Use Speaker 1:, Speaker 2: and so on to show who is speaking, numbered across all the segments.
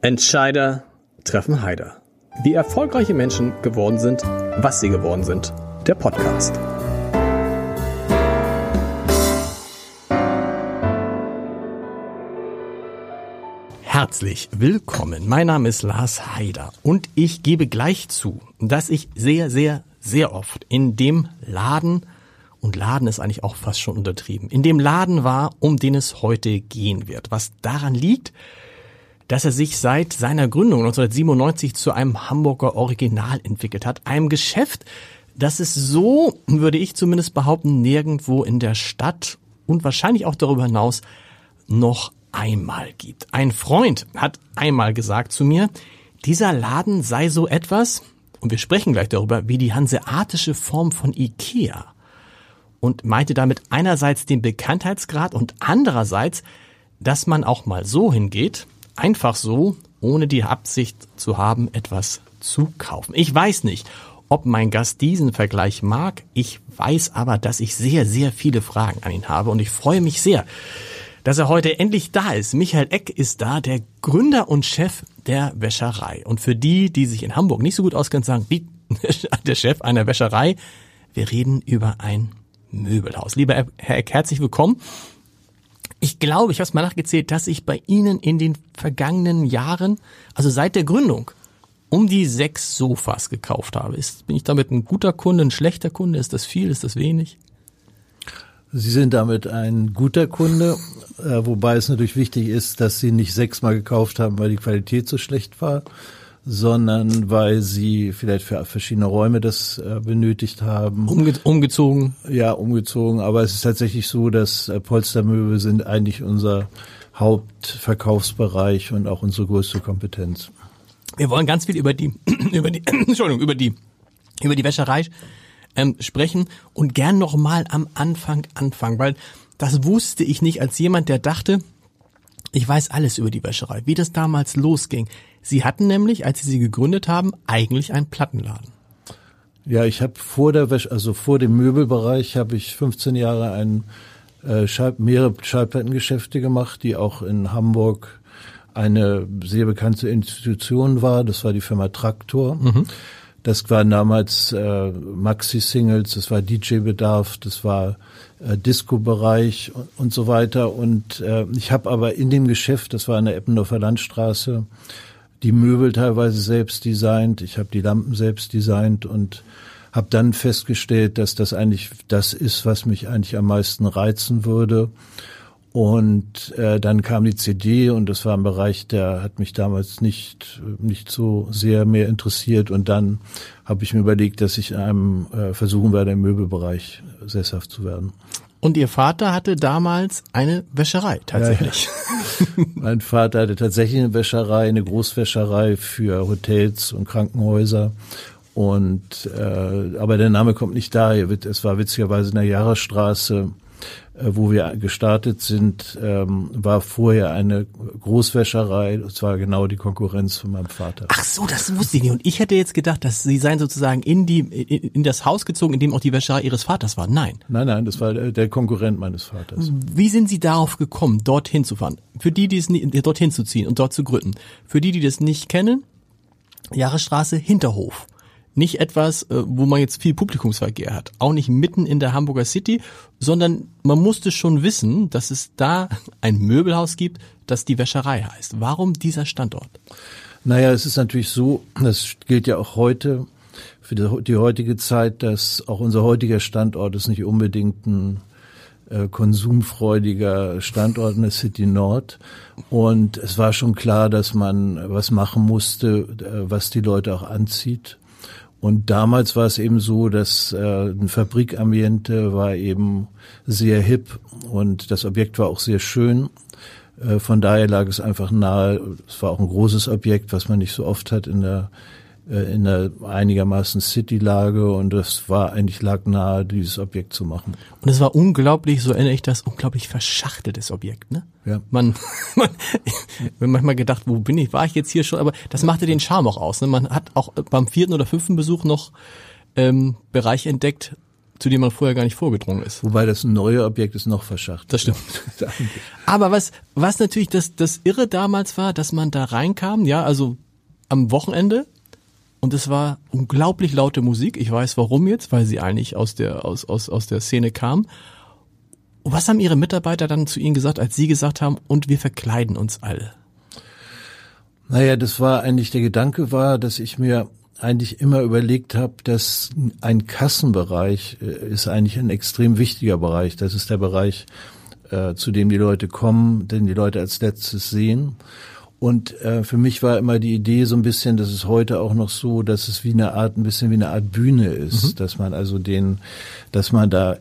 Speaker 1: Entscheider treffen Heider. Wie erfolgreiche Menschen geworden sind, was sie geworden sind. Der Podcast. Herzlich willkommen. Mein Name ist Lars Heider und ich gebe gleich zu, dass ich sehr, sehr, sehr oft in dem Laden und Laden ist eigentlich auch fast schon untertrieben. In dem Laden war, um den es heute gehen wird. Was daran liegt, dass er sich seit seiner Gründung 1997 zu einem Hamburger Original entwickelt hat. Einem Geschäft, das es so, würde ich zumindest behaupten, nirgendwo in der Stadt und wahrscheinlich auch darüber hinaus noch einmal gibt. Ein Freund hat einmal gesagt zu mir, dieser Laden sei so etwas, und wir sprechen gleich darüber, wie die hanseatische Form von Ikea und meinte damit einerseits den Bekanntheitsgrad und andererseits, dass man auch mal so hingeht, einfach so, ohne die Absicht zu haben, etwas zu kaufen. Ich weiß nicht, ob mein Gast diesen Vergleich mag. Ich weiß aber, dass ich sehr, sehr viele Fragen an ihn habe und ich freue mich sehr, dass er heute endlich da ist. Michael Eck ist da, der Gründer und Chef der Wäscherei. Und für die, die sich in Hamburg nicht so gut auskennen, sagen, wie der Chef einer Wäscherei, wir reden über ein Möbelhaus. Lieber Herr Eck, herzlich willkommen. Ich glaube, ich habe es mal nachgezählt, dass ich bei Ihnen in den vergangenen Jahren, also seit der Gründung, um die sechs Sofas gekauft habe. Ist, bin ich damit ein guter Kunde, ein schlechter Kunde? Ist das viel? Ist das wenig?
Speaker 2: Sie sind damit ein guter Kunde, äh, wobei es natürlich wichtig ist, dass Sie nicht sechsmal gekauft haben, weil die Qualität so schlecht war, sondern weil sie vielleicht für verschiedene Räume das äh, benötigt haben.
Speaker 1: Umge umgezogen?
Speaker 2: Ja, umgezogen. Aber es ist tatsächlich so, dass äh, Polstermöbel sind eigentlich unser Hauptverkaufsbereich und auch unsere größte Kompetenz.
Speaker 1: Wir wollen ganz viel über die, über die, Entschuldigung, über die, über die Wäscherei ähm, sprechen und gern noch mal am Anfang anfangen, weil das wusste ich nicht als jemand, der dachte, ich weiß alles über die Wäscherei, wie das damals losging. Sie hatten nämlich, als Sie sie gegründet haben, eigentlich einen Plattenladen.
Speaker 2: Ja, ich habe vor der Wäsche, also vor dem Möbelbereich habe ich 15 Jahre ein äh, Schall, mehrere Schallplattengeschäfte gemacht, die auch in Hamburg eine sehr bekannte Institution war. Das war die Firma Traktor. Mhm. Das waren damals äh, Maxi-Singles, das war DJ-Bedarf, das war äh, Disco-Bereich und, und, so weiter. Und äh, ich habe aber in dem Geschäft, das war in der Eppendorfer Landstraße, die Möbel teilweise selbst designt, ich habe die Lampen selbst designt und habe dann festgestellt, dass das eigentlich das ist, was mich eigentlich am meisten reizen würde. Und äh, dann kam die CD und das war ein Bereich, der hat mich damals nicht nicht so sehr mehr interessiert. Und dann habe ich mir überlegt, dass ich in einem äh, versuchen werde, im Möbelbereich sesshaft zu werden.
Speaker 1: Und Ihr Vater hatte damals eine Wäscherei tatsächlich.
Speaker 2: Ja, mein Vater hatte tatsächlich eine Wäscherei, eine Großwäscherei für Hotels und Krankenhäuser. Und äh, aber der Name kommt nicht daher. Es war witzigerweise in der Jahresstraße wo wir gestartet sind, ähm, war vorher eine Großwäscherei. Das war genau die Konkurrenz von meinem Vater.
Speaker 1: Ach so, das wusste ich nicht. Und ich hätte jetzt gedacht, dass Sie seien sozusagen in die in, in das Haus gezogen, in dem auch die Wäscherei Ihres Vaters war. Nein.
Speaker 2: Nein, nein, das war der Konkurrent meines Vaters.
Speaker 1: Wie sind Sie darauf gekommen, dorthin zu fahren? Für die, die es nicht, dorthin zu ziehen und dort zu gründen. Für die, die das nicht kennen, Jahresstraße Hinterhof nicht etwas, äh, wo man jetzt viel Publikumsverkehr hat. Auch nicht mitten in der Hamburger City, sondern man musste schon wissen, dass es da ein Möbelhaus gibt, das die Wäscherei heißt. Warum dieser Standort?
Speaker 2: Naja, es ist natürlich so, das gilt ja auch heute für die heutige Zeit, dass auch unser heutiger Standort ist nicht unbedingt ein äh, konsumfreudiger Standort in der City Nord. Und es war schon klar, dass man was machen musste, äh, was die Leute auch anzieht. Und damals war es eben so, dass äh, ein Fabrikambiente war eben sehr hip und das Objekt war auch sehr schön. Äh, von daher lag es einfach nahe. Es war auch ein großes Objekt, was man nicht so oft hat in der äh, in der einigermaßen City-Lage und das war eigentlich lag nahe, dieses Objekt zu machen.
Speaker 1: Und es war unglaublich, so erinnere ich das, unglaublich verschachteltes Objekt, ne?
Speaker 2: Ja.
Speaker 1: Man, man, man manchmal gedacht, wo bin ich, war ich jetzt hier schon, aber das machte den Charme auch aus. Ne? Man hat auch beim vierten oder fünften Besuch noch ähm, Bereiche entdeckt, zu dem man vorher gar nicht vorgedrungen ist.
Speaker 2: Wobei das neue Objekt ist noch verschachtelt.
Speaker 1: Das stimmt. Aber was, was natürlich das, das Irre damals war, dass man da reinkam, ja, also am Wochenende und es war unglaublich laute Musik. Ich weiß warum jetzt, weil sie eigentlich aus der, aus, aus, aus der Szene kam. Und was haben Ihre Mitarbeiter dann zu Ihnen gesagt, als Sie gesagt haben, und wir verkleiden uns alle?
Speaker 2: Naja, das war eigentlich, der Gedanke war, dass ich mir eigentlich immer überlegt habe, dass ein Kassenbereich äh, ist eigentlich ein extrem wichtiger Bereich. Das ist der Bereich, äh, zu dem die Leute kommen, den die Leute als letztes sehen. Und äh, für mich war immer die Idee so ein bisschen, das ist heute auch noch so, dass es wie eine Art, ein bisschen wie eine Art Bühne ist, mhm. dass man also den, dass man da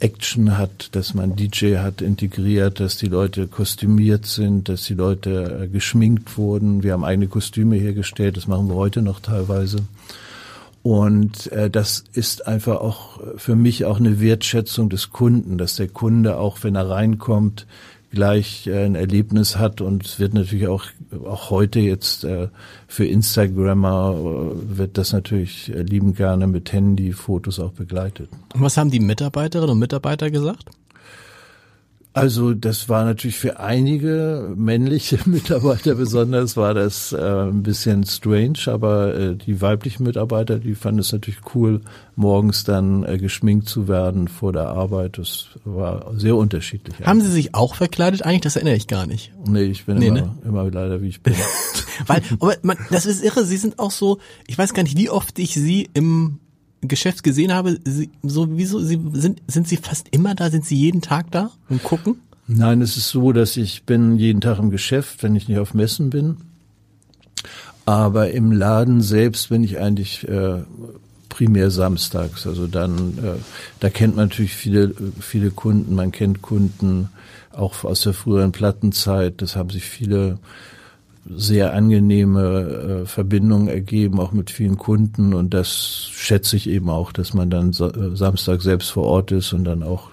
Speaker 2: Action hat, dass man DJ hat integriert, dass die Leute kostümiert sind, dass die Leute äh, geschminkt wurden. Wir haben eigene Kostüme hergestellt, das machen wir heute noch teilweise. Und äh, das ist einfach auch für mich auch eine Wertschätzung des Kunden, dass der Kunde auch, wenn er reinkommt, gleich äh, ein Erlebnis hat und es wird natürlich auch auch heute jetzt äh, für Instagrammer äh, wird das natürlich äh, lieben gerne mit Handy-Fotos auch begleitet.
Speaker 1: Und was haben die Mitarbeiterinnen und Mitarbeiter gesagt?
Speaker 2: Also das war natürlich für einige männliche Mitarbeiter besonders, war das äh, ein bisschen strange, aber äh, die weiblichen Mitarbeiter, die fanden es natürlich cool, morgens dann äh, geschminkt zu werden vor der Arbeit. Das war sehr unterschiedlich.
Speaker 1: Haben Sie sich auch verkleidet eigentlich? Das erinnere ich gar nicht.
Speaker 2: Nee, ich bin nee, immer, ne? immer leider, wie ich bin.
Speaker 1: Weil, aber man, das ist irre, Sie sind auch so, ich weiß gar nicht, wie oft ich Sie im Geschäft gesehen habe, Sie, so wieso Sie sind sind Sie fast immer da? Sind Sie jeden Tag da und gucken?
Speaker 2: Nein, es ist so, dass ich bin jeden Tag im Geschäft, wenn ich nicht auf Messen bin. Aber im Laden selbst bin ich eigentlich äh, primär samstags. Also dann, äh, da kennt man natürlich viele, viele Kunden. Man kennt Kunden auch aus der früheren Plattenzeit. Das haben sich viele sehr angenehme äh, Verbindungen ergeben, auch mit vielen Kunden. Und das schätze ich eben auch, dass man dann äh, Samstag selbst vor Ort ist und dann auch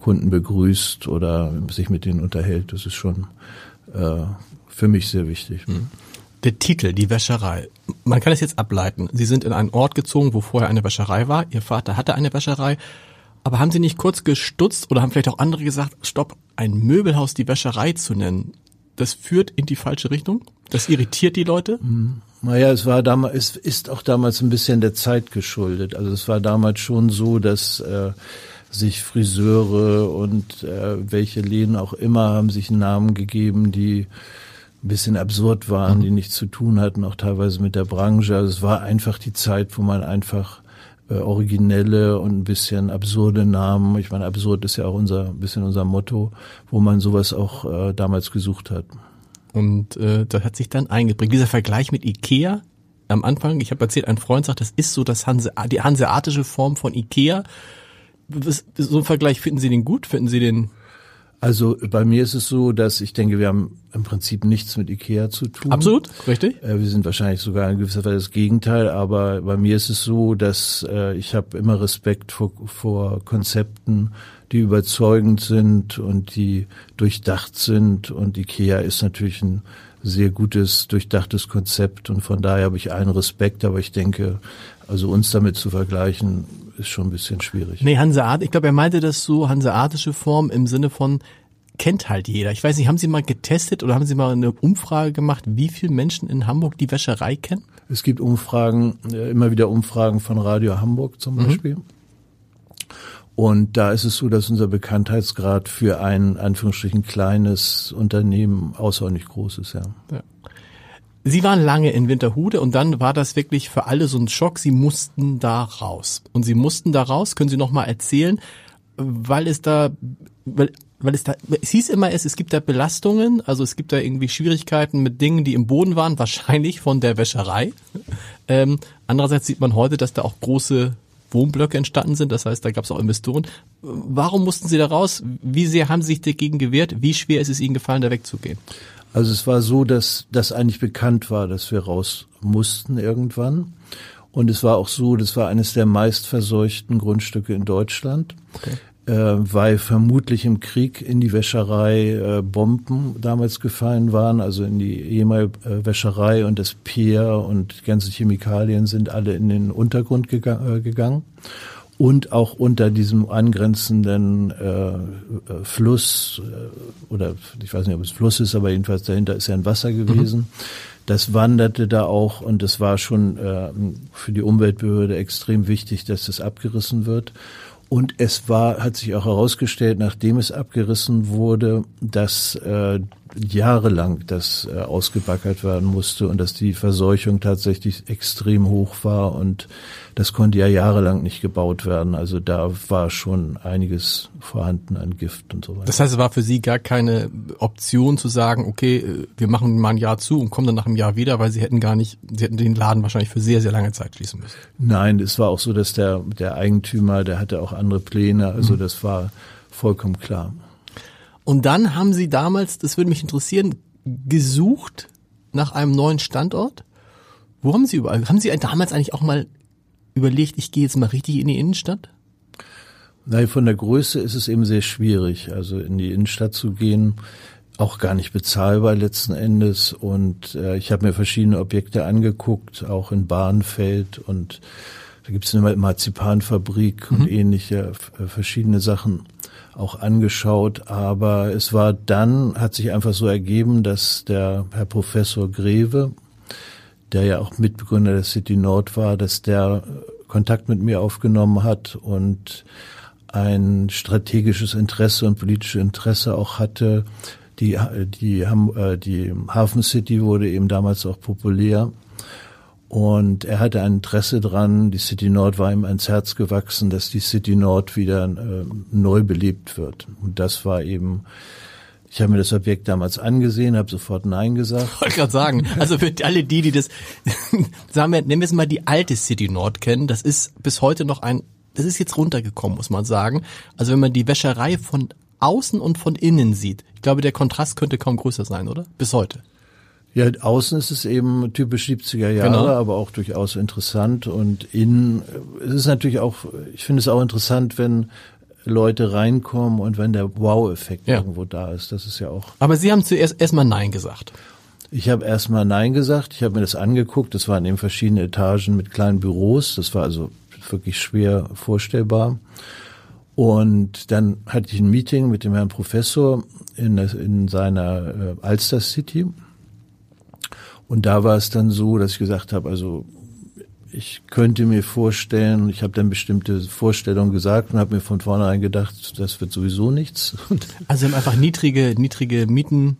Speaker 2: Kunden begrüßt oder sich mit denen unterhält. Das ist schon äh, für mich sehr wichtig. Mhm.
Speaker 1: Der Titel, die Wäscherei. Man kann es jetzt ableiten. Sie sind in einen Ort gezogen, wo vorher eine Wäscherei war. Ihr Vater hatte eine Wäscherei. Aber haben Sie nicht kurz gestutzt oder haben vielleicht auch andere gesagt, stopp, ein Möbelhaus die Wäscherei zu nennen? Das führt in die falsche Richtung? Das irritiert die Leute?
Speaker 2: Mhm. Naja, es war damals, es ist auch damals ein bisschen der Zeit geschuldet. Also es war damals schon so, dass äh, sich Friseure und äh, welche Läden auch immer haben sich einen Namen gegeben, die ein bisschen absurd waren, mhm. die nichts zu tun hatten, auch teilweise mit der Branche. Also es war einfach die Zeit, wo man einfach äh, originelle und ein bisschen absurde Namen. Ich meine, absurd ist ja auch unser bisschen unser Motto, wo man sowas auch äh, damals gesucht hat.
Speaker 1: Und äh, das hat sich dann eingeprägt. Dieser Vergleich mit Ikea am Anfang, ich habe erzählt, ein Freund sagt, das ist so das Hanse, die hanseatische Form von Ikea. So ein Vergleich finden Sie den gut? Finden Sie den
Speaker 2: also bei mir ist es so, dass ich denke, wir haben im Prinzip nichts mit Ikea zu tun.
Speaker 1: Absolut, richtig.
Speaker 2: Äh, wir sind wahrscheinlich sogar in gewisser Weise das Gegenteil, aber bei mir ist es so, dass äh, ich habe immer Respekt vor, vor Konzepten, die überzeugend sind und die durchdacht sind. Und Ikea ist natürlich ein sehr gutes, durchdachtes Konzept und von daher habe ich einen Respekt, aber ich denke, also uns damit zu vergleichen, ist schon ein bisschen schwierig.
Speaker 1: Nee, Hanseat, ich glaube, er meinte das so, hanseatische Form im Sinne von, kennt halt jeder. Ich weiß nicht, haben Sie mal getestet oder haben Sie mal eine Umfrage gemacht, wie viele Menschen in Hamburg die Wäscherei kennen?
Speaker 2: Es gibt Umfragen, äh, immer wieder Umfragen von Radio Hamburg zum mhm. Beispiel. Mhm. Und da ist es so, dass unser Bekanntheitsgrad für ein, Anführungsstrichen, kleines Unternehmen außerordentlich groß ist, ja. ja.
Speaker 1: Sie waren lange in Winterhude und dann war das wirklich für alle so ein Schock. Sie mussten da raus. Und Sie mussten da raus, können Sie noch mal erzählen, weil es da, weil, weil es da, es hieß immer, es, es gibt da Belastungen, also es gibt da irgendwie Schwierigkeiten mit Dingen, die im Boden waren, wahrscheinlich von der Wäscherei. Ähm, andererseits sieht man heute, dass da auch große Wohnblöcke entstanden sind, das heißt, da gab es auch Investoren. Warum mussten Sie da raus? Wie sehr haben Sie sich dagegen gewehrt? Wie schwer ist es Ihnen gefallen, da wegzugehen?
Speaker 2: Also es war so, dass das eigentlich bekannt war, dass wir raus mussten irgendwann. Und es war auch so, das war eines der meistverseuchten Grundstücke in Deutschland, okay. äh, weil vermutlich im Krieg in die Wäscherei äh, Bomben damals gefallen waren, also in die ehemalige äh, Wäscherei und das Pier und die ganzen Chemikalien sind alle in den Untergrund gega äh, gegangen. Und auch unter diesem angrenzenden äh, Fluss äh, oder ich weiß nicht, ob es Fluss ist, aber jedenfalls dahinter ist ja ein Wasser gewesen. Mhm. Das wanderte da auch und es war schon äh, für die Umweltbehörde extrem wichtig, dass das abgerissen wird. Und es war, hat sich auch herausgestellt, nachdem es abgerissen wurde, dass äh, jahrelang das äh, ausgebackert werden musste und dass die Verseuchung tatsächlich extrem hoch war und das konnte ja jahrelang nicht gebaut werden. Also da war schon einiges vorhanden an Gift und so weiter.
Speaker 1: Das heißt, es war für Sie gar keine Option zu sagen, okay, äh, wir machen mal ein Jahr zu und kommen dann nach einem Jahr wieder, weil Sie hätten gar nicht, Sie hätten den Laden wahrscheinlich für sehr, sehr lange Zeit schließen müssen.
Speaker 2: Nein, es war auch so, dass der, der Eigentümer, der hatte auch andere Pläne. Also mhm. das war vollkommen klar.
Speaker 1: Und dann haben Sie damals, das würde mich interessieren, gesucht nach einem neuen Standort. Wo haben Sie überall, haben Sie damals eigentlich auch mal überlegt, ich gehe jetzt mal richtig in die Innenstadt?
Speaker 2: Nein, von der Größe ist es eben sehr schwierig, also in die Innenstadt zu gehen, auch gar nicht bezahlbar letzten Endes. Und äh, ich habe mir verschiedene Objekte angeguckt, auch in Bahnfeld und da gibt es eine Marzipanfabrik mhm. und ähnliche äh, verschiedene Sachen auch angeschaut. Aber es war dann, hat sich einfach so ergeben, dass der Herr Professor Greve, der ja auch Mitbegründer der City Nord war, dass der Kontakt mit mir aufgenommen hat und ein strategisches Interesse und politisches Interesse auch hatte. Die, die, äh, die Hafen City wurde eben damals auch populär. Und er hatte ein Interesse dran, die City Nord war ihm ans Herz gewachsen, dass die City Nord wieder äh, neu belebt wird. Und das war eben ich habe mir das Objekt damals angesehen, habe sofort Nein gesagt.
Speaker 1: Ich wollte gerade sagen, also für alle die, die das, sagen wir, nennen wir es mal die alte City Nord kennen, das ist bis heute noch ein, das ist jetzt runtergekommen, muss man sagen. Also wenn man die Wäscherei von außen und von innen sieht, ich glaube, der Kontrast könnte kaum größer sein, oder? Bis heute.
Speaker 2: Ja, außen ist es eben typisch 70er Jahre, genau. aber auch durchaus interessant. Und innen es ist natürlich auch, ich finde es auch interessant, wenn Leute reinkommen und wenn der Wow-Effekt ja. irgendwo da ist. Das ist ja auch.
Speaker 1: Aber Sie haben zuerst erstmal Nein gesagt.
Speaker 2: Ich habe erstmal Nein gesagt. Ich habe mir das angeguckt. Das waren eben verschiedene Etagen mit kleinen Büros. Das war also wirklich schwer vorstellbar. Und dann hatte ich ein Meeting mit dem Herrn Professor in, in seiner äh, Alster City. Und da war es dann so, dass ich gesagt habe, also ich könnte mir vorstellen, ich habe dann bestimmte Vorstellungen gesagt und habe mir von vornherein gedacht, das wird sowieso nichts.
Speaker 1: Also haben einfach niedrige, niedrige Mieten.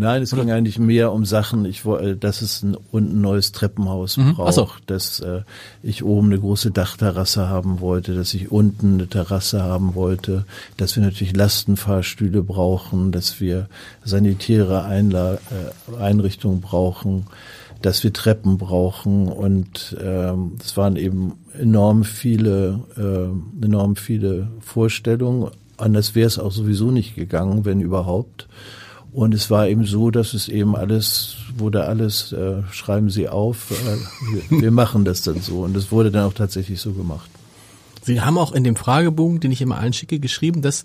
Speaker 2: Nein, es Oder? ging eigentlich mehr um Sachen, ich wollte, dass es ein, ein neues Treppenhaus mhm. braucht, so. dass äh, ich oben eine große Dachterrasse haben wollte, dass ich unten eine Terrasse haben wollte, dass wir natürlich Lastenfahrstühle brauchen, dass wir sanitäre Einla äh, Einrichtungen brauchen, dass wir Treppen brauchen und ähm, es waren eben enorm viele, äh, enorm viele Vorstellungen. Anders wäre es auch sowieso nicht gegangen, wenn überhaupt. Und es war eben so, dass es eben alles, wurde alles, äh, schreiben Sie auf, äh, wir, wir machen das dann so. Und es wurde dann auch tatsächlich so gemacht.
Speaker 1: Sie haben auch in dem Fragebogen, den ich immer allen schicke, geschrieben, dass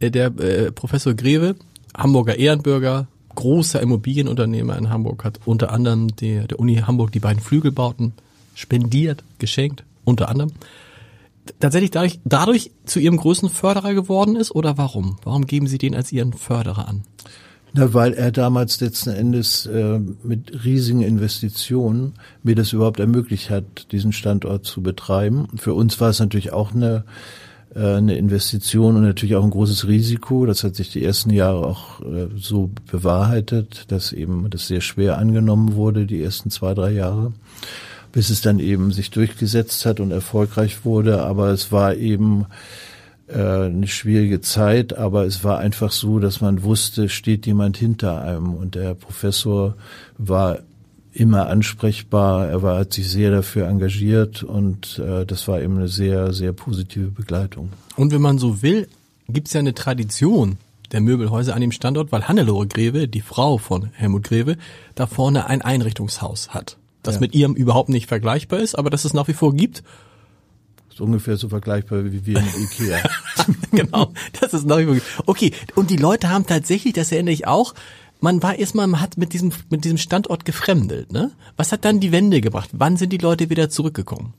Speaker 1: äh, der äh, Professor Greve, Hamburger Ehrenbürger, großer Immobilienunternehmer in Hamburg, hat unter anderem die, der Uni Hamburg die beiden Flügelbauten spendiert, geschenkt, unter anderem. Tatsächlich dadurch, dadurch zu ihrem größten Förderer geworden ist oder warum? Warum geben Sie den als Ihren Förderer an?
Speaker 2: Na, weil er damals letzten Endes äh, mit riesigen Investitionen mir das überhaupt ermöglicht hat, diesen Standort zu betreiben. Für uns war es natürlich auch eine äh, eine Investition und natürlich auch ein großes Risiko. Das hat sich die ersten Jahre auch äh, so bewahrheitet, dass eben das sehr schwer angenommen wurde, die ersten zwei, drei Jahre, bis es dann eben sich durchgesetzt hat und erfolgreich wurde. Aber es war eben eine schwierige Zeit, aber es war einfach so, dass man wusste, steht jemand hinter einem. Und der Professor war immer ansprechbar. Er war, hat sich sehr dafür engagiert und äh, das war eben eine sehr, sehr positive Begleitung.
Speaker 1: Und wenn man so will, gibt es ja eine Tradition der Möbelhäuser an dem Standort, weil Hannelore Greve, die Frau von Helmut Greve, da vorne ein Einrichtungshaus hat, das ja. mit ihrem überhaupt nicht vergleichbar ist, aber das es nach wie vor gibt.
Speaker 2: Ist ungefähr so vergleichbar wie wir in Ikea.
Speaker 1: genau, das ist nach wie vor. Okay, und die Leute haben tatsächlich, das erinnere ich auch, man war erstmal, man hat mit diesem, mit diesem Standort gefremdelt, ne? Was hat dann die Wende gebracht? Wann sind die Leute wieder zurückgekommen?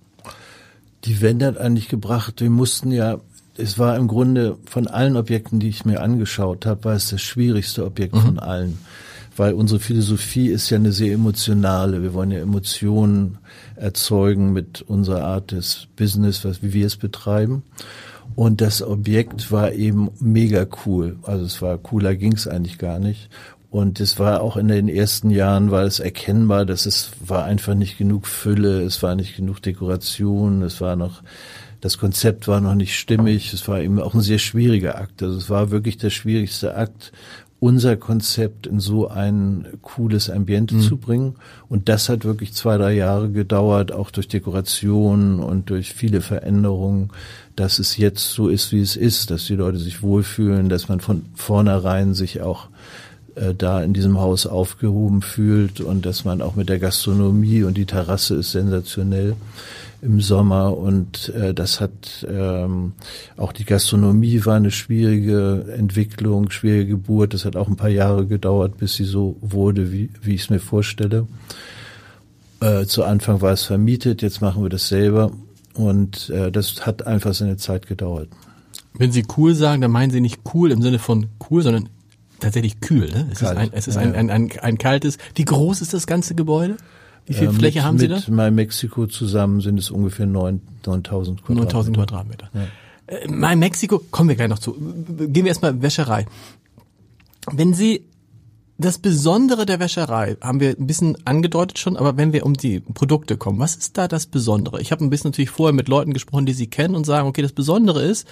Speaker 2: Die Wende hat eigentlich gebracht, wir mussten ja, es war im Grunde von allen Objekten, die ich mir angeschaut habe, war es das schwierigste Objekt mhm. von allen. Weil unsere Philosophie ist ja eine sehr emotionale. Wir wollen ja Emotionen erzeugen mit unserer Art des Business, was, wie wir es betreiben. Und das Objekt war eben mega cool. Also es war cooler ging's eigentlich gar nicht. Und es war auch in den ersten Jahren war es erkennbar, dass es war einfach nicht genug Fülle, es war nicht genug Dekoration, es war noch, das Konzept war noch nicht stimmig, es war eben auch ein sehr schwieriger Akt. Also es war wirklich der schwierigste Akt, unser Konzept in so ein cooles Ambiente mhm. zu bringen. Und das hat wirklich zwei, drei Jahre gedauert, auch durch Dekoration und durch viele Veränderungen, dass es jetzt so ist, wie es ist, dass die Leute sich wohlfühlen, dass man von vornherein sich auch äh, da in diesem Haus aufgehoben fühlt und dass man auch mit der Gastronomie und die Terrasse ist sensationell im Sommer und äh, das hat ähm, auch die Gastronomie war eine schwierige Entwicklung, schwierige Geburt. Das hat auch ein paar Jahre gedauert, bis sie so wurde, wie, wie ich es mir vorstelle. Äh, zu Anfang war es vermietet, jetzt machen wir das selber und äh, das hat einfach seine Zeit gedauert.
Speaker 1: Wenn Sie cool sagen, dann meinen Sie nicht cool im Sinne von cool, sondern tatsächlich kühl. Ne? Es Kalt. ist, ein, es ist ja, ein, ein, ein, ein kaltes. Wie groß ist das ganze Gebäude? Wie viel äh, Fläche
Speaker 2: mit,
Speaker 1: haben Sie
Speaker 2: da? Mit My Mexico zusammen sind es ungefähr 9000 Quadratmeter.
Speaker 1: 9000 Quadratmeter. Ja. Äh, My Mexico, kommen wir gleich noch zu. Gehen wir erstmal Wäscherei. Wenn Sie das Besondere der Wäscherei haben wir ein bisschen angedeutet schon, aber wenn wir um die Produkte kommen, was ist da das Besondere? Ich habe ein bisschen natürlich vorher mit Leuten gesprochen, die Sie kennen und sagen, okay, das Besondere ist,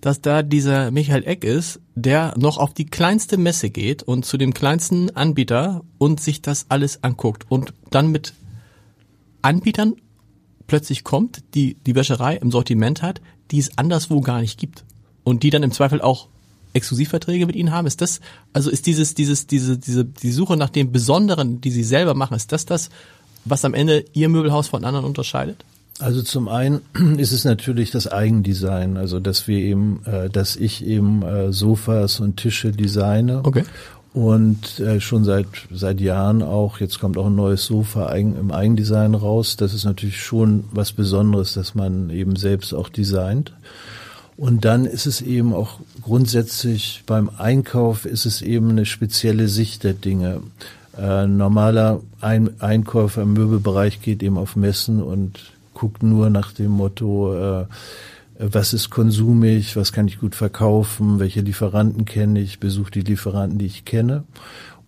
Speaker 1: dass da dieser Michael Eck ist, der noch auf die kleinste Messe geht und zu dem kleinsten Anbieter und sich das alles anguckt und dann mit Anbietern plötzlich kommt, die die Wäscherei im Sortiment hat, die es anderswo gar nicht gibt und die dann im Zweifel auch Exklusivverträge mit ihnen haben. Ist das also ist dieses dieses diese diese die Suche nach dem Besonderen, die sie selber machen, ist das das, was am Ende ihr Möbelhaus von anderen unterscheidet?
Speaker 2: Also zum einen ist es natürlich das Eigendesign, also dass wir eben, äh, dass ich eben äh, Sofas und Tische designe.
Speaker 1: Okay.
Speaker 2: Und äh, schon seit seit Jahren auch, jetzt kommt auch ein neues Sofa eigen, im Eigendesign raus. Das ist natürlich schon was Besonderes, dass man eben selbst auch designt. Und dann ist es eben auch grundsätzlich beim Einkauf ist es eben eine spezielle Sicht der Dinge. Äh, normaler Ein Einkäufer im Möbelbereich geht eben auf Messen und guckt nur nach dem Motto, äh, was ist konsumig, was kann ich gut verkaufen, welche Lieferanten kenne ich, besuche die Lieferanten, die ich kenne.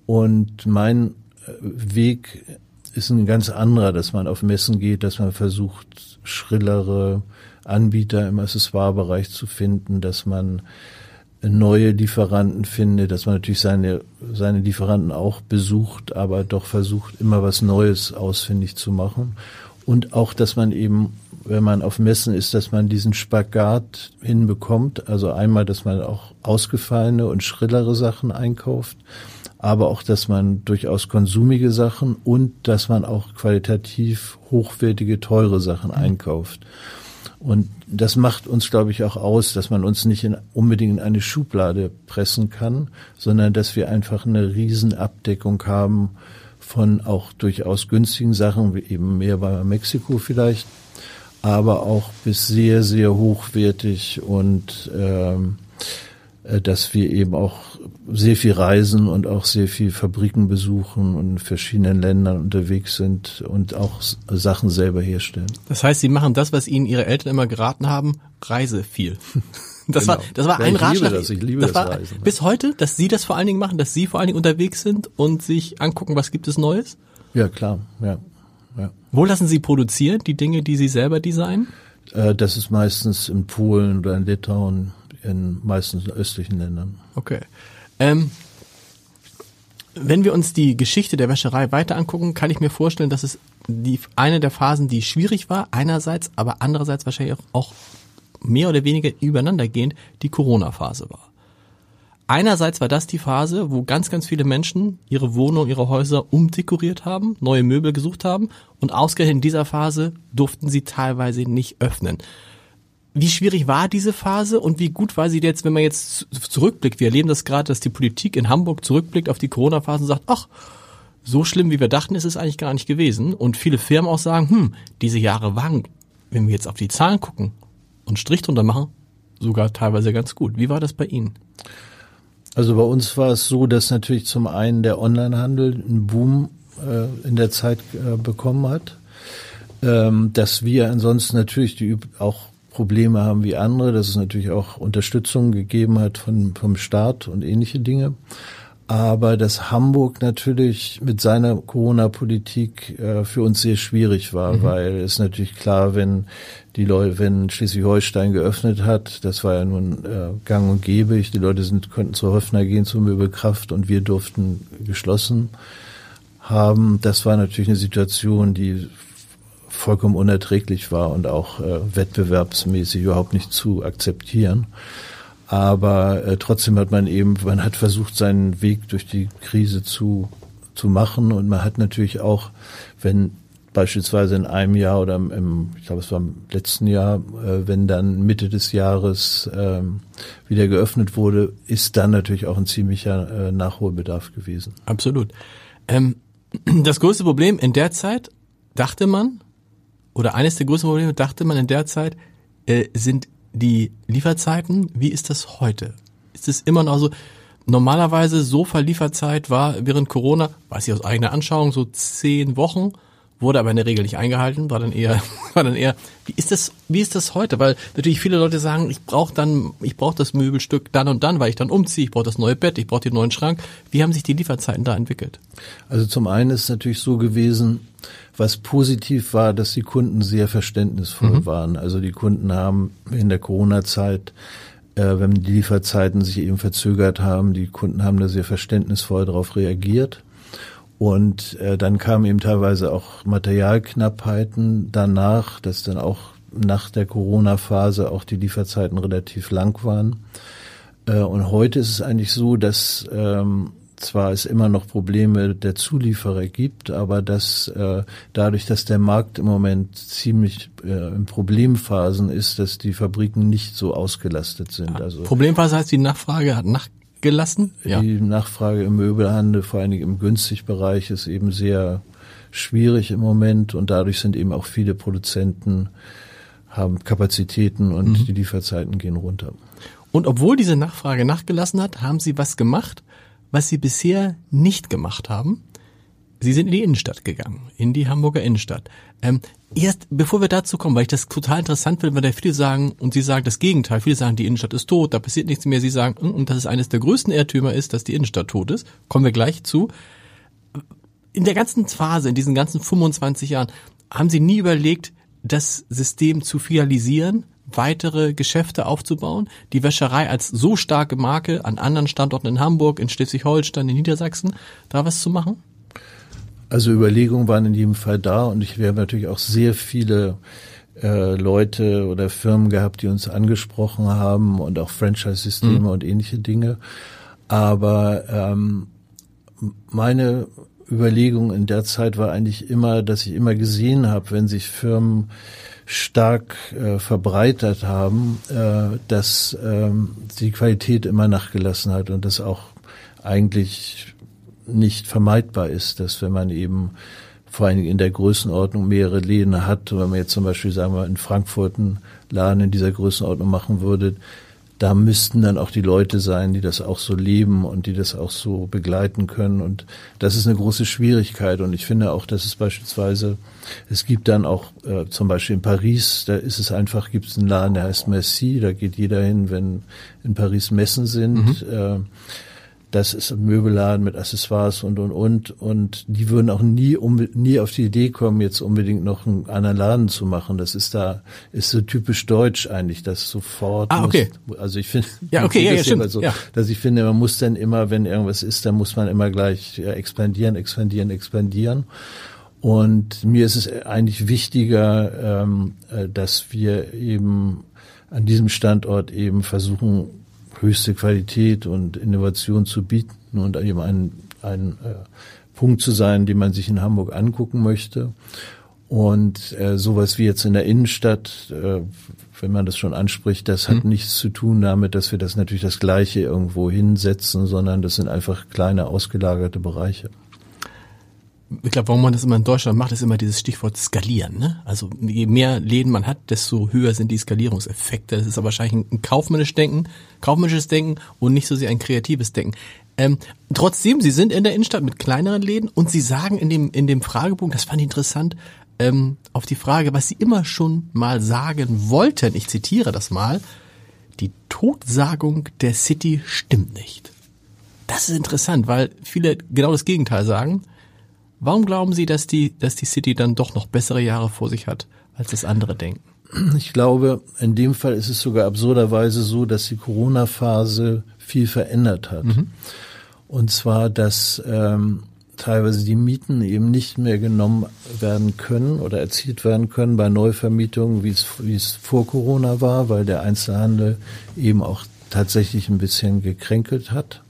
Speaker 2: Und mein äh, Weg ist ein ganz anderer, dass man auf Messen geht, dass man versucht, schrillere Anbieter im Accessoirebereich zu finden, dass man neue Lieferanten findet, dass man natürlich seine, seine Lieferanten auch besucht, aber doch versucht, immer was Neues ausfindig zu machen und auch, dass man eben, wenn man auf Messen ist, dass man diesen Spagat hinbekommt. Also einmal, dass man auch ausgefallene und schrillere Sachen einkauft, aber auch, dass man durchaus konsumige Sachen und dass man auch qualitativ hochwertige, teure Sachen mhm. einkauft. Und das macht uns, glaube ich, auch aus, dass man uns nicht in, unbedingt in eine Schublade pressen kann, sondern dass wir einfach eine Riesenabdeckung haben von auch durchaus günstigen Sachen, wie eben mehr bei Mexiko vielleicht, aber auch bis sehr, sehr hochwertig und ähm, äh, dass wir eben auch sehr viel reisen und auch sehr viel Fabriken besuchen und in verschiedenen Ländern unterwegs sind und auch Sachen selber herstellen.
Speaker 1: Das heißt, Sie machen das, was Ihnen Ihre Eltern immer geraten haben, reise viel. Das genau. war, das war ja, ein
Speaker 2: ich
Speaker 1: Ratschlag.
Speaker 2: Liebe das, ich liebe
Speaker 1: das,
Speaker 2: das Reisen.
Speaker 1: Bis heute, dass Sie das vor allen Dingen machen, dass Sie vor allen Dingen unterwegs sind und sich angucken, was gibt es Neues?
Speaker 2: Ja, klar, ja.
Speaker 1: ja. Wo lassen Sie produzieren, die Dinge, die Sie selber designen?
Speaker 2: Äh, das ist meistens in Polen oder in Litauen, in meistens in östlichen Ländern.
Speaker 1: Okay. Ähm, wenn wir uns die Geschichte der Wäscherei weiter angucken, kann ich mir vorstellen, dass es die eine der Phasen, die schwierig war, einerseits, aber andererseits wahrscheinlich auch mehr oder weniger übereinandergehend die Corona-Phase war. Einerseits war das die Phase, wo ganz, ganz viele Menschen ihre Wohnung, ihre Häuser umdekoriert haben, neue Möbel gesucht haben und ausgerechnet in dieser Phase durften sie teilweise nicht öffnen. Wie schwierig war diese Phase und wie gut war sie jetzt, wenn man jetzt zurückblickt? Wir erleben das gerade, dass die Politik in Hamburg zurückblickt auf die Corona-Phase und sagt, ach, so schlimm wie wir dachten, ist es eigentlich gar nicht gewesen. Und viele Firmen auch sagen, hm, diese Jahre waren wenn wir jetzt auf die Zahlen gucken und Strich drunter machen, sogar teilweise ganz gut. Wie war das bei Ihnen?
Speaker 2: Also bei uns war es so, dass natürlich zum einen der Onlinehandel einen Boom äh, in der Zeit äh, bekommen hat, ähm, dass wir ansonsten natürlich die auch Probleme haben wie andere, dass es natürlich auch Unterstützung gegeben hat von, vom Staat und ähnliche Dinge. Aber dass Hamburg natürlich mit seiner Corona-Politik äh, für uns sehr schwierig war, mhm. weil es natürlich klar, wenn die Leute, wenn Schleswig-Holstein geöffnet hat, das war ja nun äh, gang und gäbe, die Leute sind, konnten zur Höfner gehen, zur Möbelkraft und wir durften geschlossen haben. Das war natürlich eine Situation, die vollkommen unerträglich war und auch äh, wettbewerbsmäßig überhaupt nicht zu akzeptieren. Aber äh, trotzdem hat man eben, man hat versucht, seinen Weg durch die Krise zu, zu machen und man hat natürlich auch, wenn beispielsweise in einem Jahr oder im, ich glaube es war im letzten Jahr, äh, wenn dann Mitte des Jahres ähm, wieder geöffnet wurde, ist dann natürlich auch ein ziemlicher äh, Nachholbedarf gewesen.
Speaker 1: Absolut. Ähm, das größte Problem in der Zeit, dachte man, oder eines der größten Probleme, dachte man in der Zeit, äh, sind die Lieferzeiten. Wie ist das heute? Ist es immer noch so? Normalerweise Sofa-Lieferzeit war während Corona, weiß ich aus eigener Anschauung, so zehn Wochen wurde aber in der Regel nicht eingehalten, war dann eher, war dann eher, wie ist das, wie ist das heute? Weil natürlich viele Leute sagen, ich brauche dann, ich brauche das Möbelstück dann und dann, weil ich dann umziehe, ich brauche das neue Bett, ich brauche den neuen Schrank. Wie haben sich die Lieferzeiten da entwickelt?
Speaker 2: Also zum einen ist es natürlich so gewesen, was positiv war, dass die Kunden sehr verständnisvoll mhm. waren. Also die Kunden haben in der Corona-Zeit äh, wenn die Lieferzeiten sich eben verzögert haben, die Kunden haben da sehr verständnisvoll darauf reagiert. Und äh, dann kamen eben teilweise auch Materialknappheiten danach, dass dann auch nach der Corona-Phase auch die Lieferzeiten relativ lang waren. Äh, und heute ist es eigentlich so, dass ähm, zwar es immer noch Probleme der Zulieferer gibt, aber dass äh, dadurch, dass der Markt im Moment ziemlich äh, in Problemphasen ist, dass die Fabriken nicht so ausgelastet sind.
Speaker 1: Also Problemphase heißt, die Nachfrage hat nach gelassen?
Speaker 2: Ja. Die Nachfrage im Möbelhandel, vor allen Dingen im Günstigbereich, ist eben sehr schwierig im Moment und dadurch sind eben auch viele Produzenten haben Kapazitäten und mhm. die Lieferzeiten gehen runter.
Speaker 1: Und obwohl diese Nachfrage nachgelassen hat, haben Sie was gemacht, was Sie bisher nicht gemacht haben. Sie sind in die Innenstadt gegangen, in die Hamburger Innenstadt. Ähm, erst bevor wir dazu kommen, weil ich das total interessant finde, weil da viele sagen, und Sie sagen das Gegenteil, viele sagen, die Innenstadt ist tot, da passiert nichts mehr. Sie sagen, hm, und dass es eines der größten Irrtümer ist, dass die Innenstadt tot ist. Kommen wir gleich zu. In der ganzen Phase, in diesen ganzen 25 Jahren, haben Sie nie überlegt, das System zu fialisieren, weitere Geschäfte aufzubauen, die Wäscherei als so starke Marke an anderen Standorten in Hamburg, in Schleswig-Holstein, in Niedersachsen, da was zu machen?
Speaker 2: Also Überlegungen waren in jedem Fall da und ich, wir haben natürlich auch sehr viele äh, Leute oder Firmen gehabt, die uns angesprochen haben und auch Franchise-Systeme mhm. und ähnliche Dinge. Aber ähm, meine Überlegung in der Zeit war eigentlich immer, dass ich immer gesehen habe, wenn sich Firmen stark äh, verbreitert haben, äh, dass ähm, die Qualität immer nachgelassen hat und das auch eigentlich nicht vermeidbar ist, dass wenn man eben vor allen Dingen in der Größenordnung mehrere Läden hat, wenn man jetzt zum Beispiel, sagen wir, in Frankfurt einen Laden in dieser Größenordnung machen würde, da müssten dann auch die Leute sein, die das auch so leben und die das auch so begleiten können. Und das ist eine große Schwierigkeit. Und ich finde auch, dass es beispielsweise, es gibt dann auch äh, zum Beispiel in Paris, da ist es einfach, gibt es einen Laden, der heißt Merci, da geht jeder hin, wenn in Paris Messen sind. Mhm. Äh, das ist ein Möbelladen mit Accessoires und und und und die würden auch nie um, nie auf die Idee kommen, jetzt unbedingt noch einen anderen Laden zu machen. Das ist da ist so typisch deutsch eigentlich, das sofort.
Speaker 1: Ah, okay.
Speaker 2: Muss, also ich finde,
Speaker 1: ja, okay, ja, ja, stimmt. So, ja.
Speaker 2: dass ich finde, man muss dann immer, wenn irgendwas ist, dann muss man immer gleich ja, expandieren, expandieren, expandieren. Und mir ist es eigentlich wichtiger, ähm, äh, dass wir eben an diesem Standort eben versuchen, höchste Qualität und Innovation zu bieten und eben ein, ein äh, Punkt zu sein, den man sich in Hamburg angucken möchte. Und äh, sowas wie jetzt in der Innenstadt, äh, wenn man das schon anspricht, das hat mhm. nichts zu tun damit, dass wir das natürlich das Gleiche irgendwo hinsetzen, sondern das sind einfach kleine ausgelagerte Bereiche.
Speaker 1: Ich glaube, warum man das immer in Deutschland macht, ist immer dieses Stichwort skalieren. Ne? Also je mehr Läden man hat, desto höher sind die Skalierungseffekte. Das ist aber wahrscheinlich ein kaufmännisches Denken, kaufmännisches Denken und nicht so sehr ein kreatives Denken. Ähm, trotzdem, Sie sind in der Innenstadt mit kleineren Läden und Sie sagen in dem in dem Fragebogen, das fand ich interessant, ähm, auf die Frage, was Sie immer schon mal sagen wollten. Ich zitiere das mal: Die Totsagung der City stimmt nicht. Das ist interessant, weil viele genau das Gegenteil sagen. Warum glauben Sie, dass die, dass die City dann doch noch bessere Jahre vor sich hat, als das andere denken?
Speaker 2: Ich glaube, in dem Fall ist es sogar absurderweise so, dass die Corona-Phase viel verändert hat. Mhm. Und zwar, dass ähm, teilweise die Mieten eben nicht mehr genommen werden können oder erzielt werden können bei Neuvermietungen, wie es, wie es vor Corona war, weil der Einzelhandel eben auch tatsächlich ein bisschen gekränkelt hat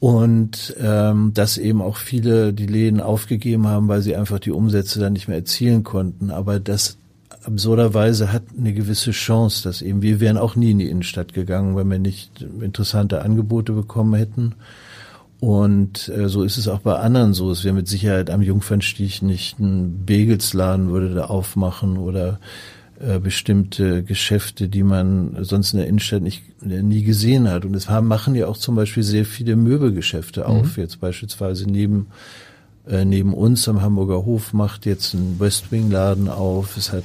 Speaker 2: und ähm, dass eben auch viele die Läden aufgegeben haben, weil sie einfach die Umsätze dann nicht mehr erzielen konnten. Aber das absurderweise hat eine gewisse Chance, dass eben wir wären auch nie in die Innenstadt gegangen, wenn wir nicht interessante Angebote bekommen hätten. Und äh, so ist es auch bei anderen so. Es wäre mit Sicherheit am Jungfernstieg nicht ein Begelsladen würde da aufmachen oder äh, bestimmte Geschäfte, die man sonst in der Innenstadt nicht äh, nie gesehen hat. Und es haben, machen ja auch zum Beispiel sehr viele Möbelgeschäfte auf. Mhm. Jetzt beispielsweise neben äh, neben uns am Hamburger Hof macht jetzt ein Westwing-Laden auf. Es hat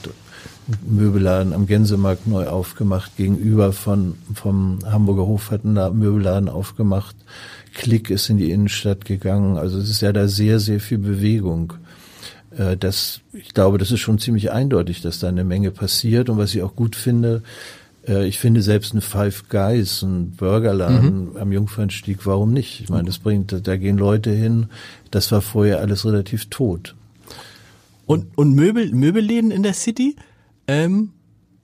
Speaker 2: Möbelladen am Gänsemarkt neu aufgemacht. Gegenüber von vom Hamburger Hof hat ein Möbelladen aufgemacht. Klick ist in die Innenstadt gegangen. Also es ist ja da sehr sehr viel Bewegung. Äh, das, ich glaube, das ist schon ziemlich eindeutig, dass da eine Menge passiert. Und was ich auch gut finde, äh, ich finde selbst ein Five Guys, ein Burgerladen mhm. am Jungfernstieg, warum nicht? Ich meine, das bringt, da gehen Leute hin. Das war vorher alles relativ tot.
Speaker 1: Und, und Möbel, Möbelläden in der City? Ähm,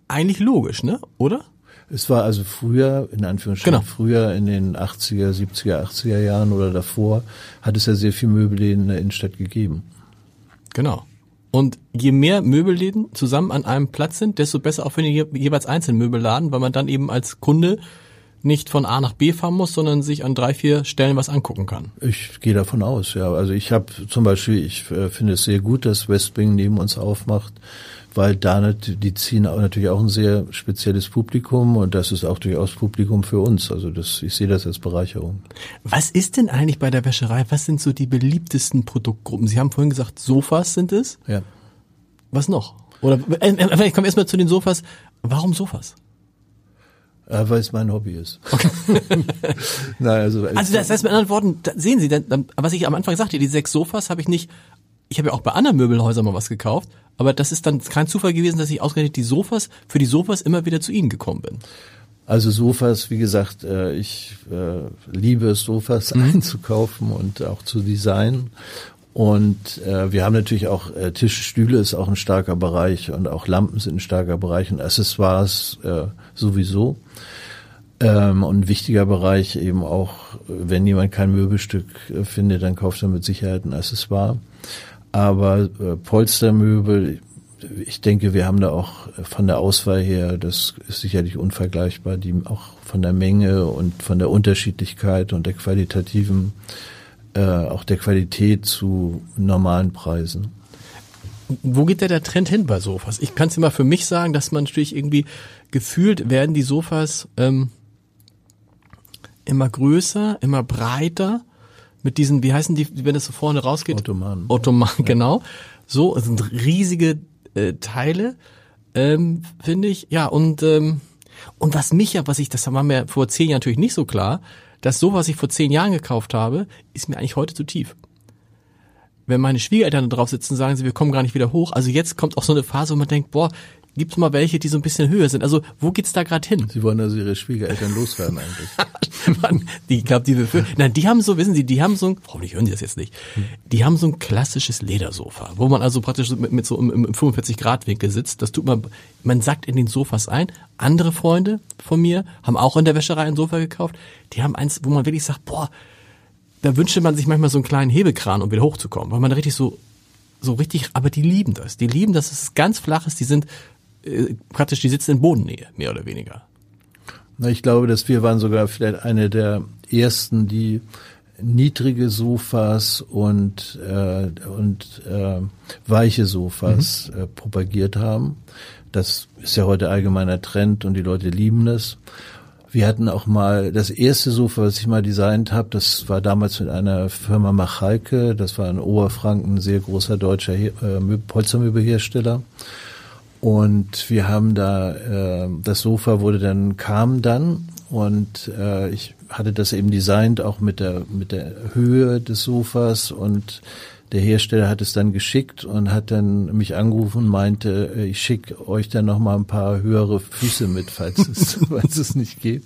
Speaker 1: eigentlich logisch, ne? Oder?
Speaker 2: Es war also früher, in Anführungsstrichen, genau. früher in den 80er, 70er, 80er Jahren oder davor, hat es ja sehr viel Möbelläden in der Innenstadt gegeben.
Speaker 1: Genau. Und je mehr Möbelläden zusammen an einem Platz sind, desto besser auch für den jeweils einzelnen Möbelladen, weil man dann eben als Kunde nicht von A nach B fahren muss, sondern sich an drei, vier Stellen was angucken kann.
Speaker 2: Ich gehe davon aus, ja. Also ich habe zum Beispiel, ich äh, finde es sehr gut, dass Westwing neben uns aufmacht weil da die ziehen natürlich auch ein sehr spezielles Publikum und das ist auch durchaus Publikum für uns. Also das, ich sehe das als Bereicherung.
Speaker 1: Was ist denn eigentlich bei der Wäscherei? Was sind so die beliebtesten Produktgruppen? Sie haben vorhin gesagt, Sofas sind es.
Speaker 2: Ja.
Speaker 1: Was noch? Oder äh, äh vielleicht kommen wir erstmal zu den Sofas. Warum Sofas?
Speaker 2: Ja, weil es mein Hobby ist. Okay.
Speaker 1: Nein, also, also das heißt mit anderen Worten, sehen Sie, dann, was ich am Anfang sagte, die sechs Sofas habe ich nicht, ich habe ja auch bei anderen Möbelhäusern mal was gekauft, aber das ist dann kein Zufall gewesen, dass ich ausgerechnet die Sofas, für die Sofas immer wieder zu Ihnen gekommen bin.
Speaker 2: Also Sofas, wie gesagt, äh, ich äh, liebe es, Sofas mhm. einzukaufen und auch zu designen. Und äh, wir haben natürlich auch Tische, Stühle ist auch ein starker Bereich und auch Lampen sind ein starker Bereich und Accessoires sowieso. Ähm, und ein wichtiger Bereich eben auch, wenn jemand kein Möbelstück findet, dann kauft er mit Sicherheit ein Accessoire. Aber äh, Polstermöbel, ich denke, wir haben da auch von der Auswahl her, das ist sicherlich unvergleichbar, die auch von der Menge und von der Unterschiedlichkeit und der qualitativen, äh, auch der Qualität zu normalen Preisen.
Speaker 1: Wo geht der, der Trend hin bei Sofas? Ich kann es immer für mich sagen, dass man natürlich irgendwie gefühlt werden die Sofas ähm, immer größer, immer breiter mit diesen, wie heißen die, wenn das so vorne rausgeht?
Speaker 2: Ottomanen.
Speaker 1: Ottomanen, ja. genau. So, es sind riesige äh, Teile, ähm, finde ich. Ja, und ähm, und was mich ja, was ich, das war mir vor zehn Jahren natürlich nicht so klar, dass so, was ich vor zehn Jahren gekauft habe, ist mir eigentlich heute zu tief. Wenn meine Schwiegereltern da drauf sitzen, sagen sie, wir kommen gar nicht wieder hoch. Also jetzt kommt auch so eine Phase, wo man denkt, boah, Gibt es mal welche, die so ein bisschen höher sind? Also wo geht's da gerade hin?
Speaker 2: Sie wollen also ihre Schwiegereltern loswerden eigentlich.
Speaker 1: Mann, die, ich glaube, die Nein, die haben so, wissen Sie, die haben so ein, hoffentlich hören Sie das jetzt nicht, die haben so ein klassisches Ledersofa, wo man also praktisch mit, mit so im, im 45 Grad Winkel sitzt. Das tut man, man sackt in den Sofas ein. Andere Freunde von mir haben auch in der Wäscherei ein Sofa gekauft. Die haben eins, wo man wirklich sagt, boah, da wünschte man sich manchmal so einen kleinen Hebekran, um wieder hochzukommen, weil man da richtig so so richtig, aber die lieben das. Die lieben, dass es ganz flach ist. Die sind äh, praktisch, die sitzen in Bodennähe, mehr oder weniger.
Speaker 2: Ich glaube, dass wir waren sogar vielleicht eine der ersten, die niedrige Sofas und, äh, und äh, weiche Sofas mhm. äh, propagiert haben. Das ist ja heute allgemeiner Trend und die Leute lieben das. Wir hatten auch mal das erste Sofa, was ich mal designt habe, das war damals mit einer Firma Machalke, das war in Oberfranken ein sehr großer deutscher äh, Polstermöbelhersteller. Und wir haben da, äh, das Sofa wurde dann, kam dann und äh, ich hatte das eben designt, auch mit der, mit der Höhe des Sofas und der Hersteller hat es dann geschickt und hat dann mich angerufen und meinte, äh, ich schicke euch dann noch mal ein paar höhere Füße mit, falls es, falls es nicht geht.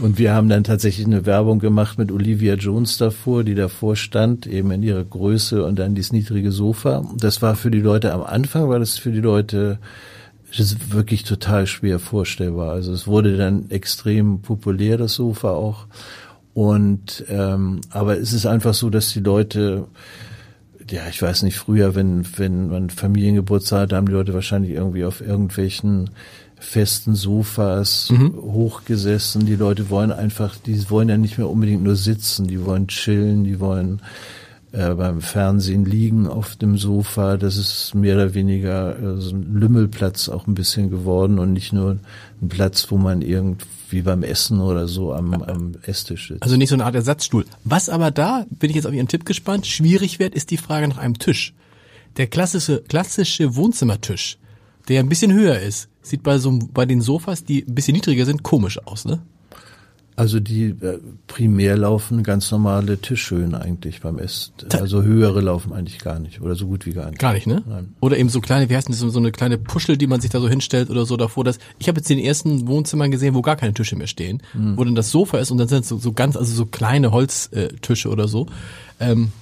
Speaker 2: Und wir haben dann tatsächlich eine Werbung gemacht mit Olivia Jones davor, die davor stand, eben in ihrer Größe und dann dieses niedrige Sofa. Das war für die Leute am Anfang, war das für die Leute das wirklich total schwer vorstellbar. Also es wurde dann extrem populär, das Sofa auch. Und ähm, aber es ist einfach so, dass die Leute ja, ich weiß nicht, früher, wenn, wenn man Familiengeburtstag hat, haben die Leute wahrscheinlich irgendwie auf irgendwelchen festen Sofas mhm. hochgesessen. Die Leute wollen einfach, die wollen ja nicht mehr unbedingt nur sitzen, die wollen chillen, die wollen äh, beim Fernsehen liegen auf dem Sofa. Das ist mehr oder weniger äh, so ein Lümmelplatz auch ein bisschen geworden und nicht nur ein Platz, wo man irgendwie beim Essen oder so am, am Esstisch sitzt.
Speaker 1: Also nicht so eine Art Ersatzstuhl. Was aber da, bin ich jetzt auf Ihren Tipp gespannt, schwierig wird, ist die Frage nach einem Tisch. Der klassische, klassische Wohnzimmertisch, der ein bisschen höher ist, sieht bei so bei den Sofas, die ein bisschen niedriger sind, komisch aus, ne?
Speaker 2: Also die äh, primär laufen ganz normale Tischhöhen eigentlich beim Essen. Also höhere laufen eigentlich gar nicht oder so gut wie gar nicht.
Speaker 1: Gar nicht, ne? Nein. Oder eben so kleine, wie heißt denn das, so eine kleine Puschel, die man sich da so hinstellt oder so davor. Dass, ich habe jetzt den ersten Wohnzimmern gesehen, wo gar keine Tische mehr stehen, mhm. wo dann das Sofa ist und dann sind so, so ganz, also so kleine Holztische äh, oder so. Ähm,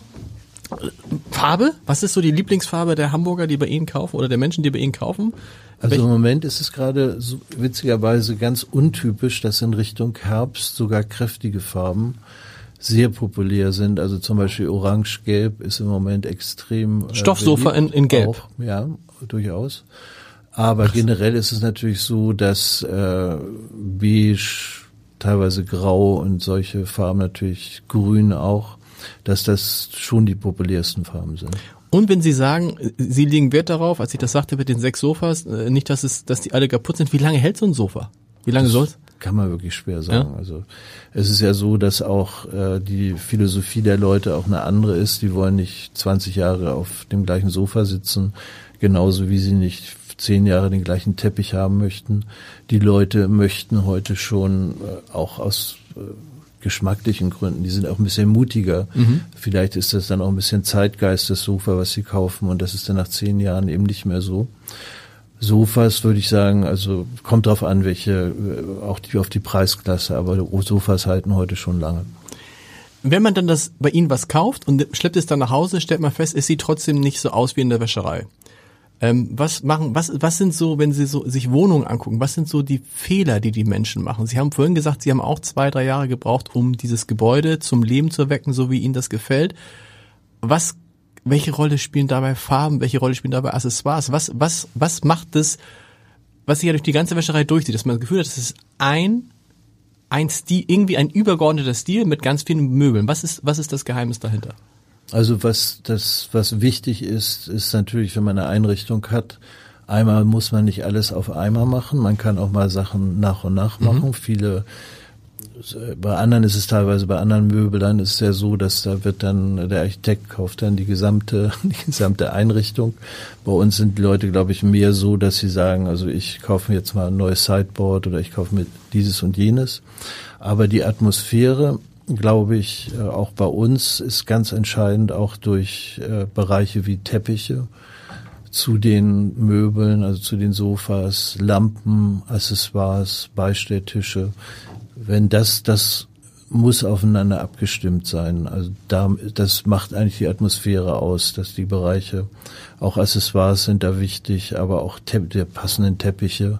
Speaker 1: Farbe? Was ist so die Lieblingsfarbe der Hamburger, die bei Ihnen kaufen oder der Menschen, die bei Ihnen kaufen?
Speaker 2: Also im Moment ist es gerade so witzigerweise ganz untypisch, dass in Richtung Herbst sogar kräftige Farben sehr populär sind. Also zum Beispiel Orange-Gelb ist im Moment extrem.
Speaker 1: Äh, Stoffsofa in, in Gelb. Auch,
Speaker 2: ja, durchaus. Aber Ach. generell ist es natürlich so, dass äh, beige, teilweise grau und solche Farben natürlich grün auch, dass das schon die populärsten Farben sind.
Speaker 1: Und wenn Sie sagen, Sie legen Wert darauf, als ich das sagte mit den sechs Sofas, äh, nicht, dass es, dass die alle kaputt sind. Wie lange hält so ein Sofa? Wie lange soll's?
Speaker 2: Kann man wirklich schwer sagen. Ja? Also es ist ja so, dass auch äh, die Philosophie der Leute auch eine andere ist. Die wollen nicht 20 Jahre auf dem gleichen Sofa sitzen, genauso wie sie nicht zehn Jahre den gleichen Teppich haben möchten. Die Leute möchten heute schon äh, auch aus äh, geschmacklichen Gründen. Die sind auch ein bisschen mutiger. Mhm. Vielleicht ist das dann auch ein bisschen Zeitgeist, das Sofa, was sie kaufen. Und das ist dann nach zehn Jahren eben nicht mehr so. Sofas würde ich sagen, also kommt drauf an, welche, äh, auch die, auf die Preisklasse, aber Sofas halten heute schon lange.
Speaker 1: Wenn man dann das bei Ihnen was kauft und schleppt es dann nach Hause, stellt man fest, es sieht trotzdem nicht so aus wie in der Wäscherei. Ähm, was machen, was, was sind so, wenn Sie so sich Wohnungen angucken, was sind so die Fehler, die die Menschen machen? Sie haben vorhin gesagt, Sie haben auch zwei, drei Jahre gebraucht, um dieses Gebäude zum Leben zu erwecken, so wie Ihnen das gefällt. Was, welche Rolle spielen dabei Farben? Welche Rolle spielen dabei Accessoires? Was, was, was macht das, was sich ja durch die ganze Wäscherei durchzieht, dass man das Gefühl hat, es ist ein, ein Stil, irgendwie ein übergeordneter Stil mit ganz vielen Möbeln. Was ist, was ist das Geheimnis dahinter?
Speaker 2: Also was das, was wichtig ist, ist natürlich, wenn man eine Einrichtung hat, einmal muss man nicht alles auf einmal machen. Man kann auch mal Sachen nach und nach mhm. machen. Mhm. Viele bei anderen ist es teilweise, bei anderen Möbeln ist es ja so, dass da wird dann, der Architekt kauft dann die gesamte, die gesamte Einrichtung. Bei uns sind die Leute, glaube ich, mehr so, dass sie sagen, also ich kaufe mir jetzt mal ein neues Sideboard oder ich kaufe mir dieses und jenes. Aber die Atmosphäre glaube ich, äh, auch bei uns ist ganz entscheidend, auch durch äh, Bereiche wie Teppiche zu den Möbeln, also zu den Sofas, Lampen, Accessoires, Beistelltische. Wenn das, das muss aufeinander abgestimmt sein. Also da, das macht eigentlich die Atmosphäre aus, dass die Bereiche, auch Accessoires sind da wichtig, aber auch der passenden Teppiche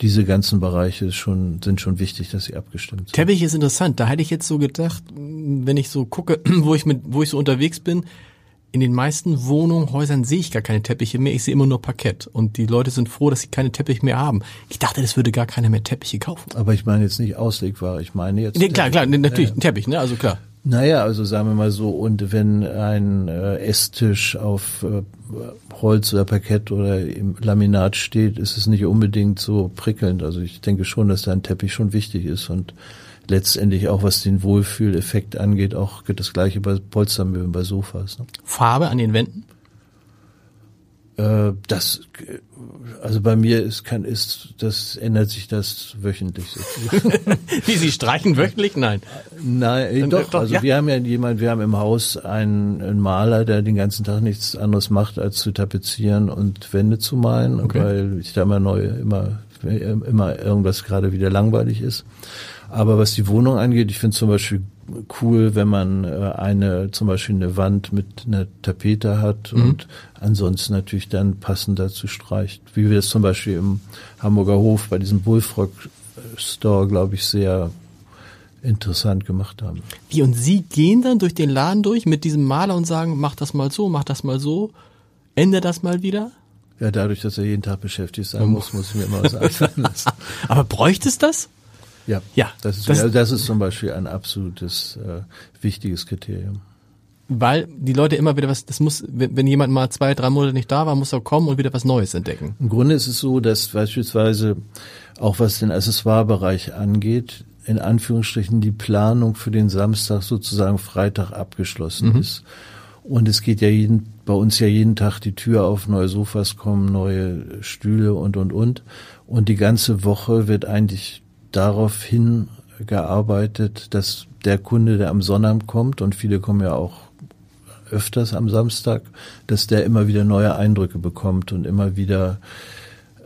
Speaker 2: diese ganzen Bereiche schon, sind schon wichtig, dass sie abgestimmt sind.
Speaker 1: Teppich ist interessant. Da hätte ich jetzt so gedacht, wenn ich so gucke, wo ich mit, wo ich so unterwegs bin, in den meisten Wohnungen, Häusern sehe ich gar keine Teppiche mehr. Ich sehe immer nur Parkett. Und die Leute sind froh, dass sie keine Teppiche mehr haben. Ich dachte, das würde gar keiner mehr Teppiche kaufen.
Speaker 2: Aber ich meine jetzt nicht auslegbar. Ich meine jetzt.
Speaker 1: Nee, klar, klar, natürlich, ein Teppich, ne? Also klar.
Speaker 2: Naja, also sagen wir mal so, und wenn ein äh, Esstisch auf äh, Holz oder Parkett oder im Laminat steht, ist es nicht unbedingt so prickelnd. Also ich denke schon, dass da ein Teppich schon wichtig ist und letztendlich auch was den Wohlfühleffekt angeht, auch das gleiche bei Polstermöbeln, bei Sofas. Ne?
Speaker 1: Farbe an den Wänden?
Speaker 2: Äh, das, also bei mir ist kann ist das ändert sich das wöchentlich.
Speaker 1: Wie Sie streichen wöchentlich? Nein.
Speaker 2: Nein, äh, doch, doch. Also ja. wir haben ja jemand, wir haben im Haus einen, einen, Maler, der den ganzen Tag nichts anderes macht, als zu tapezieren und Wände zu malen, okay. weil ich da immer neu immer immer irgendwas gerade wieder langweilig ist. Aber was die Wohnung angeht, ich finde zum Beispiel cool, wenn man äh, eine, zum Beispiel eine Wand mit einer Tapete hat mhm. und ansonsten natürlich dann passend dazu streicht. Wie wir es zum Beispiel im Hamburger Hof bei diesem Bullfrog Store, glaube ich, sehr interessant gemacht haben.
Speaker 1: Wie, und Sie gehen dann durch den Laden durch mit diesem Maler und sagen, mach das mal so, mach das mal so, ändere das mal wieder?
Speaker 2: Ja, dadurch, dass er jeden Tag beschäftigt sein muss, muss ich mir immer was einfallen lassen.
Speaker 1: Aber bräuchte es das?
Speaker 2: Ja, ja das, ist, das, also das ist zum Beispiel ein absolutes äh, wichtiges Kriterium.
Speaker 1: Weil die Leute immer wieder was, das muss, wenn, jemand mal zwei, drei Monate nicht da war, muss er kommen und wieder was Neues entdecken.
Speaker 2: Im Grunde ist es so, dass beispielsweise auch was den Accessoirebereich angeht, in Anführungsstrichen die Planung für den Samstag sozusagen Freitag abgeschlossen mhm. ist. Und es geht ja jeden, bei uns ja jeden Tag die Tür auf, neue Sofas kommen, neue Stühle und, und, und. Und die ganze Woche wird eigentlich darauf hingearbeitet, dass der Kunde, der am Sonnabend kommt, und viele kommen ja auch öfters am Samstag, dass der immer wieder neue Eindrücke bekommt und immer wieder,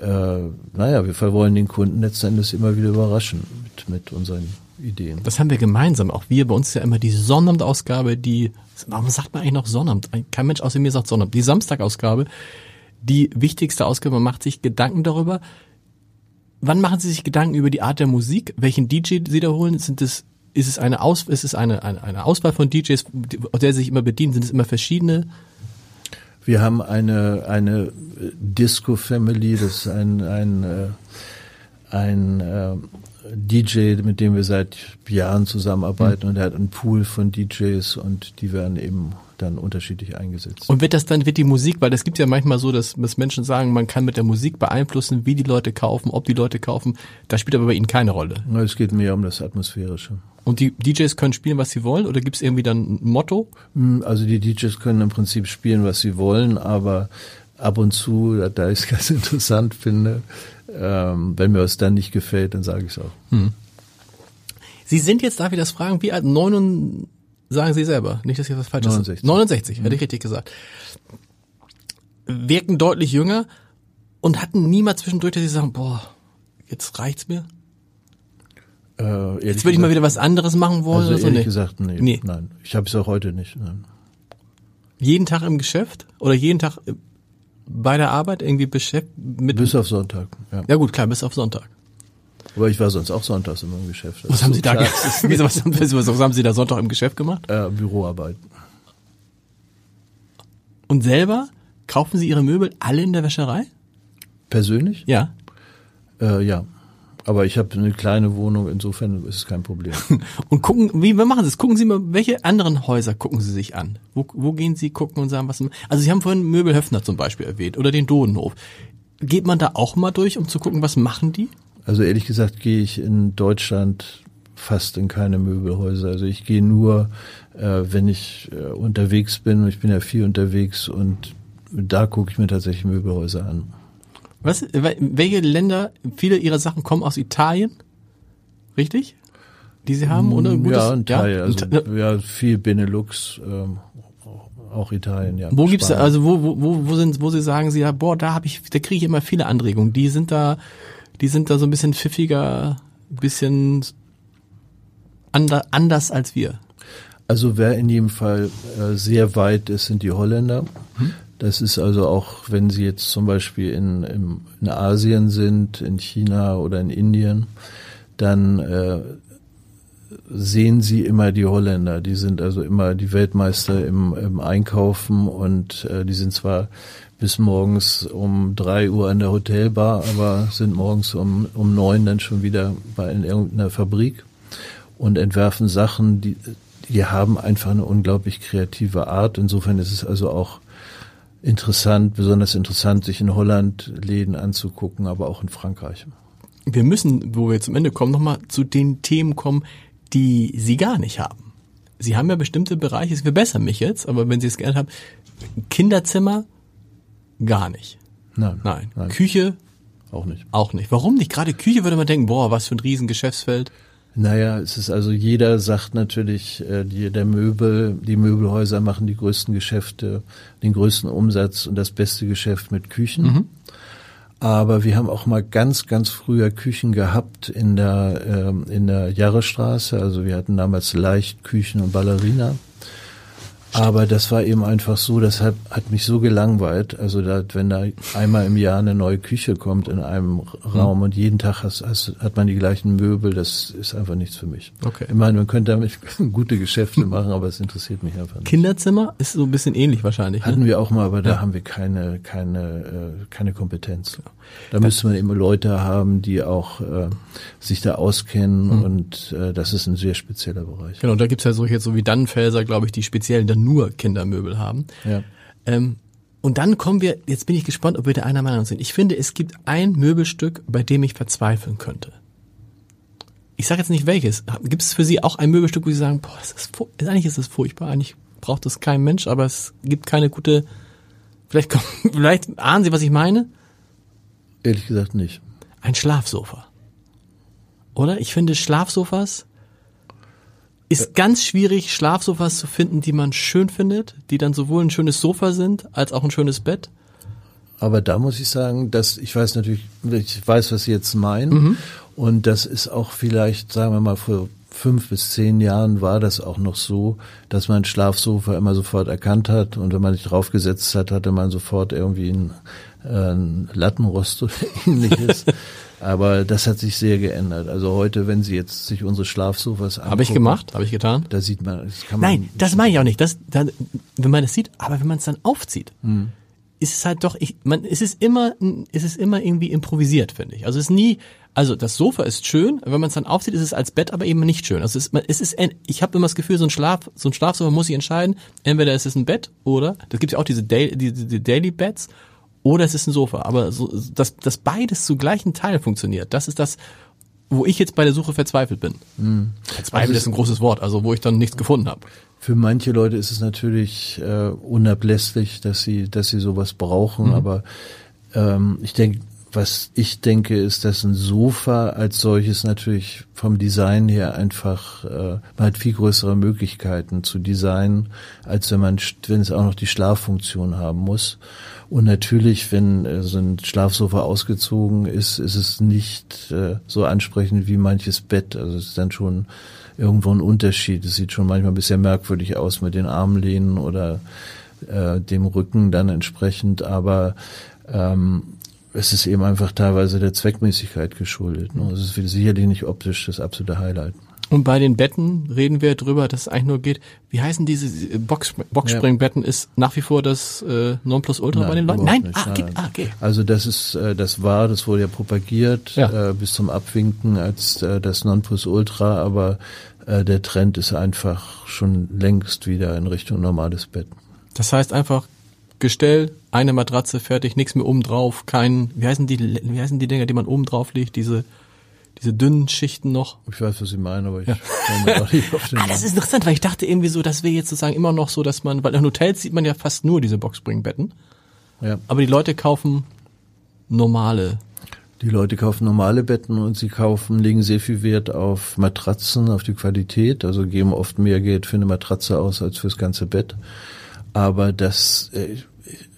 Speaker 2: äh, naja, wir wollen den Kunden letztendlich immer wieder überraschen mit, mit unseren Ideen.
Speaker 1: Das haben wir gemeinsam. Auch wir, bei uns ist ja immer die Sonnabendausgabe, die, warum sagt man eigentlich noch Sonnabend? Kein Mensch außer mir sagt Sonnabend. Die Samstagausgabe, die wichtigste Ausgabe, man macht sich Gedanken darüber, Wann machen Sie sich Gedanken über die Art der Musik? Welchen DJ Sie da holen? Sind es ist es eine Aus ist es eine, eine, eine Auswahl von DJs, der sich immer bedient? Sind es immer verschiedene?
Speaker 2: Wir haben eine eine Disco Family, das ist ein ein äh, ein äh, DJ, mit dem wir seit Jahren zusammenarbeiten mhm. und er hat einen Pool von DJs und die werden eben dann unterschiedlich eingesetzt.
Speaker 1: Und wird das dann, wird die Musik, weil es gibt ja manchmal so, dass, dass Menschen sagen, man kann mit der Musik beeinflussen, wie die Leute kaufen, ob die Leute kaufen. Das spielt aber bei Ihnen keine Rolle.
Speaker 2: Es geht mehr um das Atmosphärische.
Speaker 1: Und die DJs können spielen, was sie wollen, oder gibt es irgendwie dann ein Motto?
Speaker 2: Hm, also die DJs können im Prinzip spielen, was sie wollen, aber ab und zu, da ich es ganz interessant finde, ähm, wenn mir was dann nicht gefällt, dann sage ich es auch. Hm.
Speaker 1: Sie sind jetzt, darf ich das fragen, wie alt? 9, Sagen Sie selber, nicht, dass ich was Falsches 69. 69, mhm. hätte ich richtig gesagt. Wirken deutlich jünger und hatten niemals zwischendurch, dass sie sagen, boah, jetzt reicht's mir. Äh, jetzt würde ich mal wieder was anderes machen wollen.
Speaker 2: Also
Speaker 1: oder so?
Speaker 2: ehrlich nee. gesagt, nee, nee. nein. Ich habe es auch heute nicht. Nein.
Speaker 1: Jeden Tag im Geschäft oder jeden Tag bei der Arbeit irgendwie beschäftigt mit?
Speaker 2: Bis auf Sonntag.
Speaker 1: Ja. ja gut, klar, bis auf Sonntag.
Speaker 2: Aber ich war sonst auch sonntags immer im Geschäft.
Speaker 1: was haben, so Sie da, was, haben, was haben Sie da Sonntag im Geschäft gemacht?
Speaker 2: Äh, Büroarbeit.
Speaker 1: Und selber kaufen Sie Ihre Möbel alle in der Wäscherei?
Speaker 2: Persönlich?
Speaker 1: Ja.
Speaker 2: Äh, ja. Aber ich habe eine kleine Wohnung, insofern ist es kein Problem.
Speaker 1: und gucken, wie machen Sie es? Gucken Sie mal, welche anderen Häuser gucken Sie sich an? Wo, wo gehen Sie gucken und sagen, was? Also Sie haben vorhin Möbel Höfner zum Beispiel erwähnt oder den Dodenhof. Geht man da auch mal durch, um zu gucken, was machen die?
Speaker 2: Also ehrlich gesagt gehe ich in Deutschland fast in keine Möbelhäuser. Also ich gehe nur, äh, wenn ich äh, unterwegs bin. Ich bin ja viel unterwegs und da gucke ich mir tatsächlich Möbelhäuser an.
Speaker 1: Was? Welche Länder? Viele Ihrer Sachen kommen aus Italien, richtig? Die Sie haben oder?
Speaker 2: Gutes, ja, ein Teil. Ja? Also ja, viel Benelux. Ähm, auch Italien, ja.
Speaker 1: Wo gibt's also wo wo wo sind wo Sie sagen Sie ja boah da habe ich da kriege ich immer viele Anregungen. Die sind da die sind da so ein bisschen pfiffiger, ein bisschen anders als wir.
Speaker 2: Also wer in jedem Fall äh, sehr weit ist, sind die Holländer. Hm? Das ist also auch, wenn Sie jetzt zum Beispiel in, in, in Asien sind, in China oder in Indien, dann äh, sehen Sie immer die Holländer. Die sind also immer die Weltmeister im, im Einkaufen und äh, die sind zwar bis morgens um drei Uhr an der Hotelbar, aber sind morgens um, um neun dann schon wieder bei in irgendeiner Fabrik und entwerfen Sachen, die, die haben einfach eine unglaublich kreative Art. Insofern ist es also auch interessant, besonders interessant, sich in Holland Läden anzugucken, aber auch in Frankreich.
Speaker 1: Wir müssen, wo wir zum Ende kommen, nochmal zu den Themen kommen, die Sie gar nicht haben. Sie haben ja bestimmte Bereiche, es verbessern mich jetzt, aber wenn Sie es gelernt haben, Kinderzimmer gar nicht.
Speaker 2: Nein.
Speaker 1: Nein.
Speaker 2: Nein.
Speaker 1: Küche
Speaker 2: Auch nicht.
Speaker 1: auch nicht. Warum nicht? Gerade Küche würde man denken, boah, was für ein Riesengeschäftsfeld.
Speaker 2: Naja, es ist also jeder sagt natürlich, äh, die, der Möbel, die Möbelhäuser machen die größten Geschäfte, den größten Umsatz und das beste Geschäft mit Küchen. Aber wir haben auch mal ganz, ganz früher Küchen gehabt in der, ähm, in der Jarrestraße. Also wir hatten damals leicht Küchen und Ballerina. Aber das war eben einfach so, das hat, hat mich so gelangweilt. Also da, wenn da einmal im Jahr eine neue Küche kommt in einem Raum und jeden Tag hast, hast, hat man die gleichen Möbel, das ist einfach nichts für mich.
Speaker 1: Okay.
Speaker 2: Ich meine, man könnte damit gute Geschäfte machen, aber es interessiert mich einfach nicht.
Speaker 1: Kinderzimmer ist so ein bisschen ähnlich wahrscheinlich.
Speaker 2: Hatten
Speaker 1: Ne?
Speaker 2: wir auch mal, aber da haben wir keine, keine, äh, keine Kompetenz. Da müsste man immer Leute haben, die auch äh, sich da auskennen und äh, das ist ein sehr spezieller Bereich.
Speaker 1: Genau, da gibt's ja solche, so wie Dannenfelser, glaube ich, die speziell dann nur Kindermöbel haben.
Speaker 2: Ja.
Speaker 1: Ähm, und dann kommen wir, jetzt bin ich gespannt, ob wir da einer Meinung sind. Ich finde, es gibt ein Möbelstück, bei dem ich verzweifeln könnte. Ich sage jetzt nicht welches. Gibt es für Sie auch ein Möbelstück, wo Sie sagen, boah, das ist, eigentlich ist es furchtbar, eigentlich braucht es kein Mensch, aber es gibt keine gute, vielleicht, vielleicht ahnen Sie, was ich meine?
Speaker 2: Ehrlich gesagt nicht.
Speaker 1: Ein Schlafsofa. Oder? Ich finde Schlafsofas ist ganz schwierig, Schlafsofas zu finden, die man schön findet, die dann sowohl ein schönes Sofa sind, als auch ein schönes Bett.
Speaker 2: Aber da muss ich sagen, dass ich weiß natürlich, ich weiß, was Sie jetzt meinen. Und das ist auch vielleicht, sagen wir mal, vor fünf bis zehn Jahren war das auch noch so, dass man Schlafsofa immer sofort erkannt hat. Und wenn man sich draufgesetzt hat, hatte man sofort irgendwie einen, äh, Lattenrost oder ähnliches. Aber das hat sich sehr geändert. Also heute, wenn Sie jetzt sich unsere Schlafsofas angucken.
Speaker 1: Habe ich gemacht, habe ich getan.
Speaker 2: Da sieht man, das kann man.
Speaker 1: Nein, das meine ich auch nicht. Das, da, wenn man es sieht, aber wenn man es dann aufzieht, ist es halt doch, ich, man, es ist immer, es ist immer irgendwie improvisiert, finde ich. Also es ist nie, also das Sofa ist schön, wenn man es dann aufzieht, ist es als Bett aber eben nicht schön. Also es ist, man- es ist, ich habe immer das Gefühl, so ein Schlaf, so ein Schlafsofa muss ich entscheiden, entweder ist es ein Bett oder, da gibt es ja auch diese, Daily, die, die Daily Beds, oder es ist ein Sofa. Aber so, dass, dass beides zu gleichen Teil funktioniert, das ist das, wo ich jetzt bei der Suche verzweifelt bin. Verzweifelt ist ein großes Wort, also wo ich dann nichts gefunden habe.
Speaker 2: Für manche Leute ist es natürlich äh, unablässlich, dass sie, dass sie sowas brauchen, aber ähm, ich denke, was ich denke, ist, dass ein Sofa als solches natürlich vom Design her einfach, äh, man hat viel größere Möglichkeiten zu designen, als wenn man, wenn es auch noch die Schlaffunktion haben muss. Und natürlich, wenn äh, so ein Schlafsofa ausgezogen ist, ist es nicht äh, so ansprechend wie manches Bett. Also es ist dann schon irgendwo ein Unterschied. Es sieht schon manchmal ein bisschen merkwürdig aus mit den Armlehnen oder äh, dem Rücken dann entsprechend, aber ähm, es ist eben einfach teilweise der Zweckmäßigkeit geschuldet. Ne? Es ist sicherlich nicht optisch das absolute Highlight.
Speaker 1: Und bei den Betten reden wir drüber, dass es eigentlich nur geht. Wie heißen diese äh, Box, Boxspringbetten? Ist nach wie vor das äh, Nonplusultra bei den Leuten? Nein,
Speaker 2: nicht,
Speaker 1: ah, geht, ah, okay.
Speaker 2: Also das ist, äh, das war, das wurde ja propagiert
Speaker 1: Ja.
Speaker 2: Äh, bis zum Abwinken als äh, das Nonplusultra, aber äh, der Trend ist einfach schon längst wieder in Richtung normales Bett.
Speaker 1: Das heißt einfach Gestell, eine Matratze, fertig, nichts mehr oben drauf, kein, wie heißen die, wie heißen die Dinger, die man oben drauf legt, diese, diese dünnen Schichten noch?
Speaker 2: Ich weiß, was Sie meinen, aber ich komme mir auch nicht auf den
Speaker 1: Ah, das ist interessant, weil ich dachte irgendwie so, das wäre jetzt sozusagen immer noch so, dass man, weil in Hotels sieht man ja fast nur diese Boxspringbetten,
Speaker 2: ja.
Speaker 1: aber die Leute kaufen normale.
Speaker 2: Die Leute kaufen normale Betten und sie kaufen, legen sehr viel Wert auf Matratzen, auf die Qualität, also geben oft mehr Geld für eine Matratze aus als fürs ganze Bett. Aber das, äh,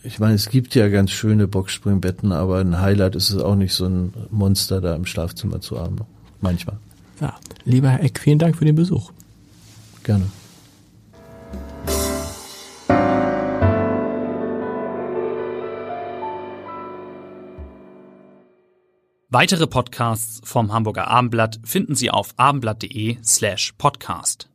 Speaker 2: ich meine, es gibt ja ganz schöne Boxspringbetten, aber ein Highlight ist es auch nicht, so ein Monster da im Schlafzimmer zu haben. Manchmal.
Speaker 1: Ja, lieber Herr Eck, vielen Dank für den Besuch.
Speaker 2: Gerne.
Speaker 3: Weitere Podcasts vom Hamburger Abendblatt finden Sie auf abendblatt.de slash podcast.